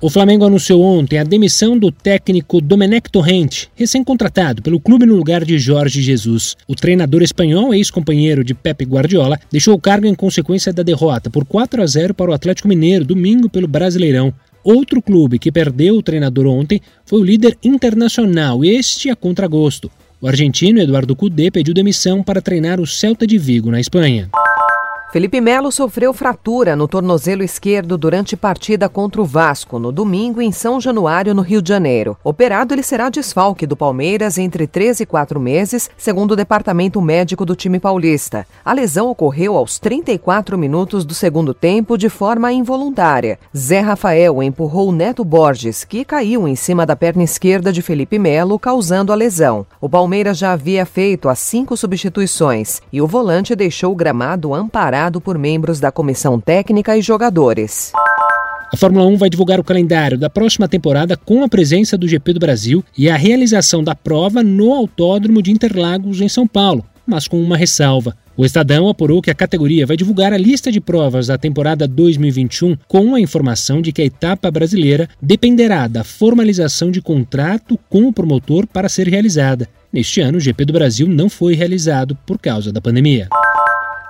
O Flamengo anunciou ontem a demissão do técnico Domenech Torrente, recém-contratado pelo clube no lugar de Jorge Jesus. O treinador espanhol, ex-companheiro de Pepe Guardiola, deixou o cargo em consequência da derrota por 4 a 0 para o Atlético Mineiro domingo pelo Brasileirão. Outro clube que perdeu o treinador ontem foi o líder internacional, este a contragosto. O argentino Eduardo Cudê pediu demissão para treinar o Celta de Vigo na Espanha. Felipe Melo sofreu fratura no tornozelo esquerdo durante partida contra o Vasco, no domingo em São Januário, no Rio de Janeiro. Operado, ele será desfalque do Palmeiras entre 3 e 4 meses, segundo o departamento médico do time paulista. A lesão ocorreu aos 34 minutos do segundo tempo de forma involuntária. Zé Rafael empurrou Neto Borges, que caiu em cima da perna esquerda de Felipe Melo, causando a lesão. O Palmeiras já havia feito as cinco substituições e o volante deixou o gramado amparado por membros da comissão técnica e jogadores. A Fórmula 1 vai divulgar o calendário da próxima temporada com a presença do GP do Brasil e a realização da prova no Autódromo de Interlagos, em São Paulo, mas com uma ressalva. O Estadão apurou que a categoria vai divulgar a lista de provas da temporada 2021 com a informação de que a etapa brasileira dependerá da formalização de contrato com o promotor para ser realizada. Neste ano, o GP do Brasil não foi realizado por causa da pandemia.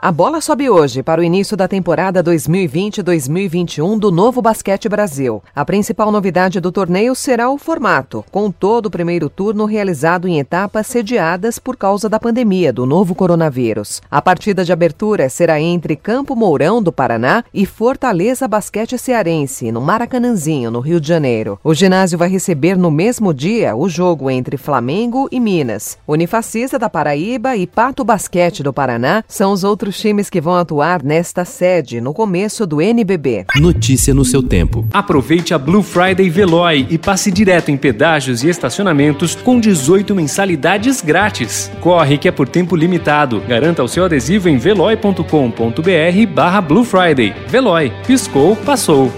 A bola sobe hoje para o início da temporada 2020-2021 do Novo Basquete Brasil. A principal novidade do torneio será o formato, com todo o primeiro turno realizado em etapas sediadas por causa da pandemia do novo coronavírus. A partida de abertura será entre Campo Mourão, do Paraná, e Fortaleza Basquete Cearense, no Maracanãzinho, no Rio de Janeiro. O ginásio vai receber no mesmo dia o jogo entre Flamengo e Minas. Unifacisa da Paraíba e Pato Basquete do Paraná são os outros outros times que vão atuar nesta sede no começo do NBB. Notícia no seu tempo. Aproveite a Blue Friday Veloy e passe direto em pedágios e estacionamentos com 18 mensalidades grátis. Corre que é por tempo limitado. Garanta o seu adesivo em veloy.com.br barra Blue Friday. Veloy. Piscou, passou.